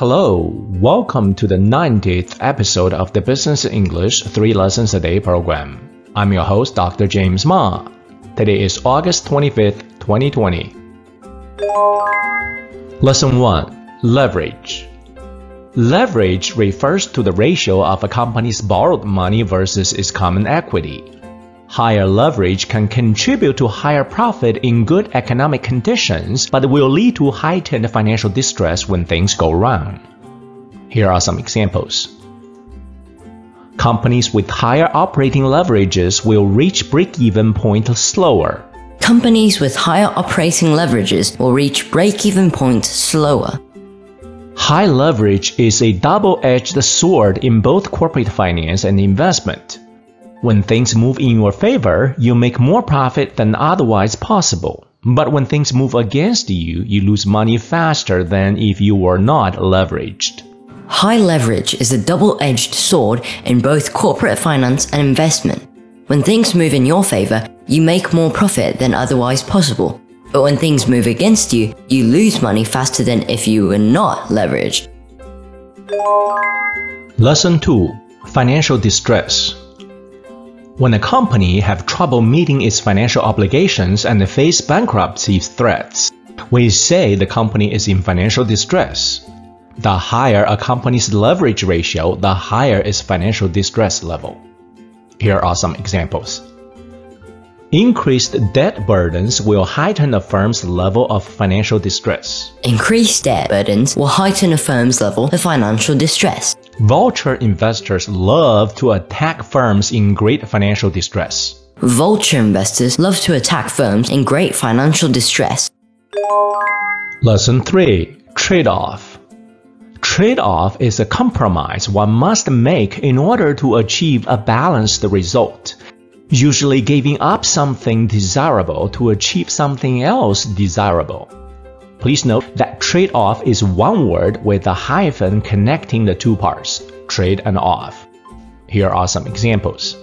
Hello, welcome to the 90th episode of the Business English 3 Lessons a Day program. I'm your host, Dr. James Ma. Today is August 25th, 2020. Lesson 1 Leverage. Leverage refers to the ratio of a company's borrowed money versus its common equity. Higher leverage can contribute to higher profit in good economic conditions, but will lead to heightened financial distress when things go wrong. Here are some examples. Companies with higher operating leverages will reach break-even point slower. Companies with higher operating leverages will reach break-even point slower. High leverage is a double-edged sword in both corporate finance and investment. When things move in your favor, you make more profit than otherwise possible. But when things move against you, you lose money faster than if you were not leveraged. High leverage is a double-edged sword in both corporate finance and investment. When things move in your favor, you make more profit than otherwise possible. But when things move against you, you lose money faster than if you were not leveraged. Lesson 2 Financial Distress when a company have trouble meeting its financial obligations and face bankruptcy threats, we say the company is in financial distress. The higher a company's leverage ratio, the higher its financial distress level. Here are some examples. Increased debt burdens will heighten a firm's level of financial distress. Increased debt burdens will heighten a firm's level of financial distress. Vulture investors love to attack firms in great financial distress. Vulture investors love to attack firms in great financial distress. Lesson 3 Trade off. Trade off is a compromise one must make in order to achieve a balanced result usually giving up something desirable to achieve something else desirable. Please note that trade off is one word with a hyphen connecting the two parts, trade and off. Here are some examples.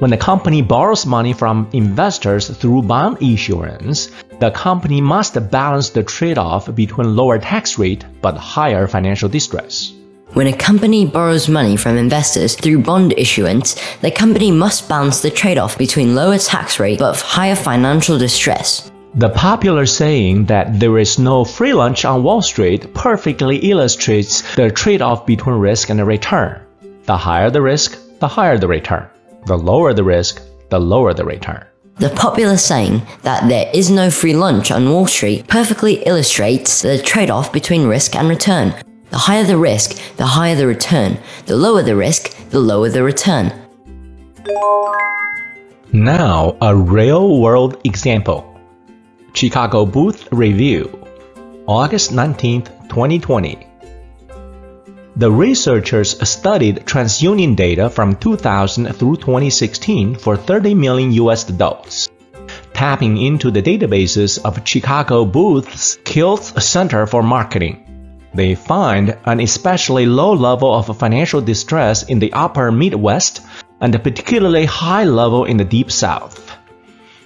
When the company borrows money from investors through bond issuance, the company must balance the trade off between lower tax rate but higher financial distress. When a company borrows money from investors through bond issuance, the company must balance the trade-off between lower tax rate but higher financial distress. The popular saying that there is no free lunch on Wall Street perfectly illustrates the trade-off between risk and return. The higher the risk, the higher the return. The lower the risk, the lower the return. The popular saying that there is no free lunch on Wall Street perfectly illustrates the trade-off between risk and return. The higher the risk, the higher the return. The lower the risk, the lower the return. Now, a real world example Chicago Booth Review, August 19, 2020. The researchers studied TransUnion data from 2000 through 2016 for 30 million US adults. Tapping into the databases of Chicago Booth's Kilts Center for Marketing, they find an especially low level of financial distress in the upper Midwest and a particularly high level in the Deep South.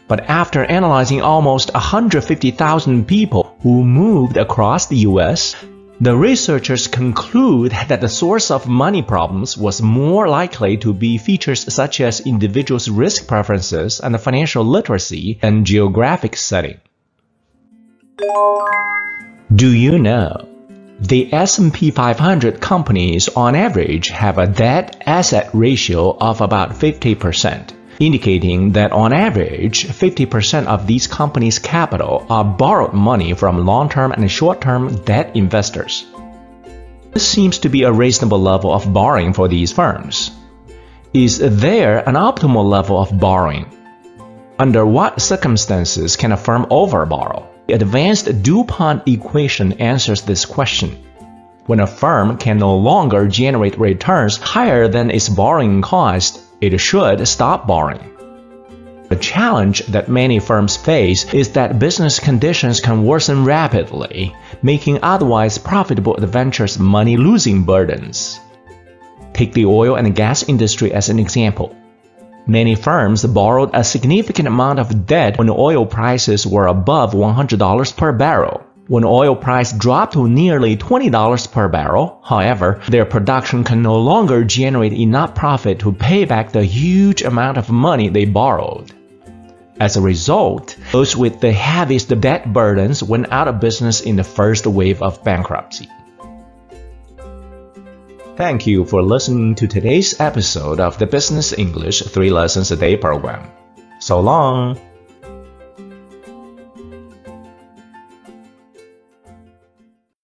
But after analyzing almost 150,000 people who moved across the US, the researchers conclude that the source of money problems was more likely to be features such as individuals' risk preferences and financial literacy and geographic setting. Do you know the S&P 500 companies on average have a debt asset ratio of about 50%, indicating that on average 50% of these companies' capital are borrowed money from long-term and short-term debt investors. This seems to be a reasonable level of borrowing for these firms. Is there an optimal level of borrowing? Under what circumstances can a firm overborrow? The advanced DuPont equation answers this question. When a firm can no longer generate returns higher than its borrowing cost, it should stop borrowing. The challenge that many firms face is that business conditions can worsen rapidly, making otherwise profitable adventures money losing burdens. Take the oil and gas industry as an example. Many firms borrowed a significant amount of debt when oil prices were above $100 per barrel. When oil price dropped to nearly $20 per barrel, however, their production can no longer generate enough profit to pay back the huge amount of money they borrowed. As a result, those with the heaviest debt burdens went out of business in the first wave of bankruptcy. Thank you for listening to today's episode of the Business English 3 Lessons a Day program. So long!